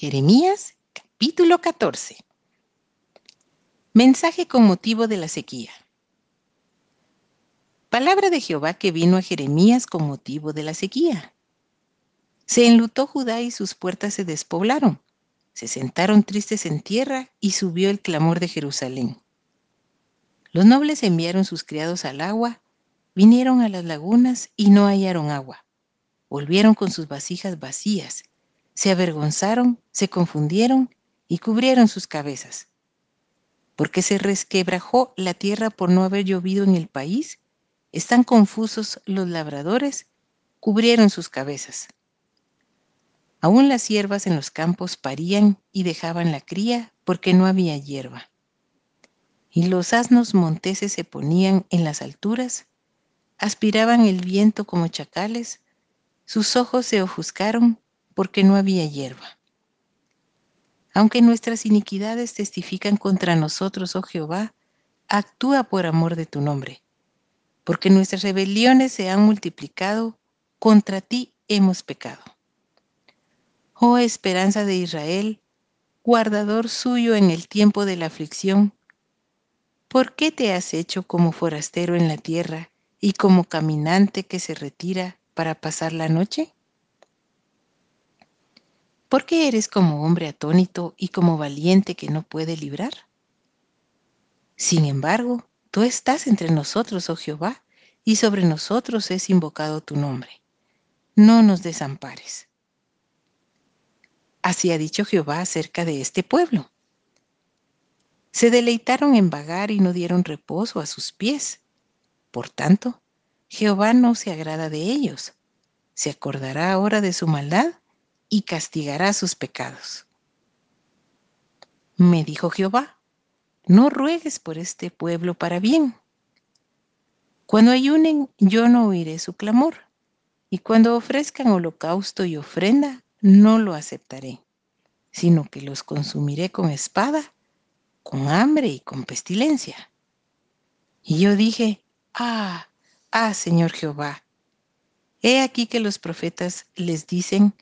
Jeremías capítulo 14. Mensaje con motivo de la sequía. Palabra de Jehová que vino a Jeremías con motivo de la sequía. Se enlutó Judá y sus puertas se despoblaron. Se sentaron tristes en tierra y subió el clamor de Jerusalén. Los nobles enviaron sus criados al agua, vinieron a las lagunas y no hallaron agua. Volvieron con sus vasijas vacías se avergonzaron, se confundieron y cubrieron sus cabezas. Porque se resquebrajó la tierra por no haber llovido en el país, están confusos los labradores, cubrieron sus cabezas. Aún las hierbas en los campos parían y dejaban la cría porque no había hierba. Y los asnos monteses se ponían en las alturas, aspiraban el viento como chacales, sus ojos se ofuscaron porque no había hierba. Aunque nuestras iniquidades testifican contra nosotros, oh Jehová, actúa por amor de tu nombre. Porque nuestras rebeliones se han multiplicado, contra ti hemos pecado. Oh esperanza de Israel, guardador suyo en el tiempo de la aflicción, ¿por qué te has hecho como forastero en la tierra y como caminante que se retira para pasar la noche? ¿Por qué eres como hombre atónito y como valiente que no puede librar? Sin embargo, tú estás entre nosotros, oh Jehová, y sobre nosotros es invocado tu nombre. No nos desampares. Así ha dicho Jehová acerca de este pueblo. Se deleitaron en vagar y no dieron reposo a sus pies. Por tanto, Jehová no se agrada de ellos. ¿Se acordará ahora de su maldad? Y castigará sus pecados. Me dijo Jehová, no ruegues por este pueblo para bien. Cuando ayunen, yo no oiré su clamor, y cuando ofrezcan holocausto y ofrenda, no lo aceptaré, sino que los consumiré con espada, con hambre y con pestilencia. Y yo dije, ah, ah, Señor Jehová, he aquí que los profetas les dicen,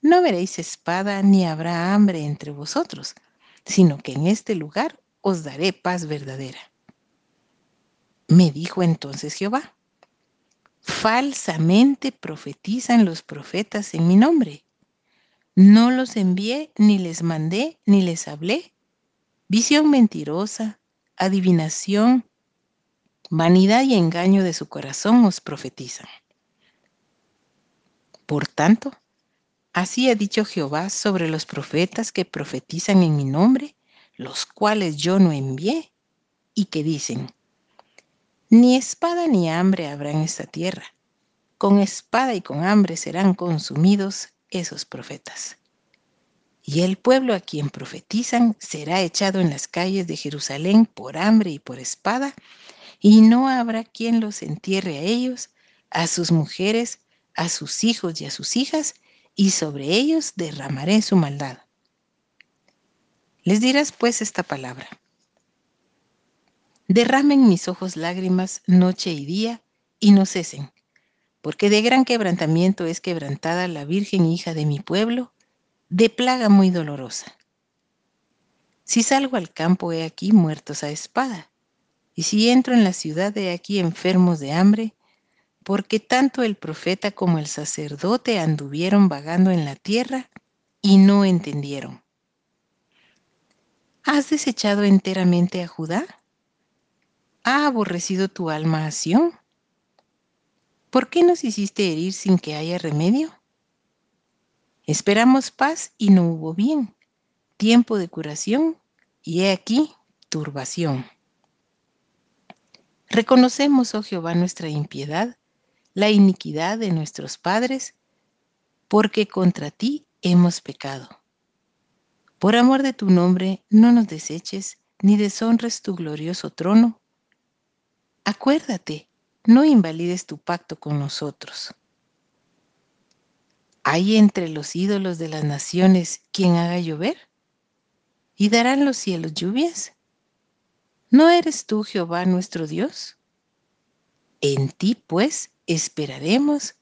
no veréis espada ni habrá hambre entre vosotros, sino que en este lugar os daré paz verdadera. Me dijo entonces Jehová, falsamente profetizan los profetas en mi nombre. No los envié, ni les mandé, ni les hablé. Visión mentirosa, adivinación, vanidad y engaño de su corazón os profetizan. Por tanto, Así ha dicho Jehová sobre los profetas que profetizan en mi nombre, los cuales yo no envié, y que dicen, ni espada ni hambre habrá en esta tierra, con espada y con hambre serán consumidos esos profetas. Y el pueblo a quien profetizan será echado en las calles de Jerusalén por hambre y por espada, y no habrá quien los entierre a ellos, a sus mujeres, a sus hijos y a sus hijas, y sobre ellos derramaré su maldad. Les dirás pues esta palabra. Derramen mis ojos lágrimas noche y día y no cesen, porque de gran quebrantamiento es quebrantada la Virgen hija de mi pueblo, de plaga muy dolorosa. Si salgo al campo he aquí muertos a espada, y si entro en la ciudad he aquí enfermos de hambre, porque tanto el profeta como el sacerdote anduvieron vagando en la tierra y no entendieron. ¿Has desechado enteramente a Judá? ¿Ha aborrecido tu alma a Sión? ¿Por qué nos hiciste herir sin que haya remedio? Esperamos paz y no hubo bien, tiempo de curación y he aquí turbación. Reconocemos, oh Jehová, nuestra impiedad la iniquidad de nuestros padres, porque contra ti hemos pecado. Por amor de tu nombre, no nos deseches, ni deshonres tu glorioso trono. Acuérdate, no invalides tu pacto con nosotros. ¿Hay entre los ídolos de las naciones quien haga llover? ¿Y darán los cielos lluvias? ¿No eres tú, Jehová, nuestro Dios? En ti, pues, esperaremos,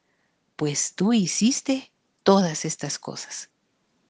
pues tú hiciste todas estas cosas.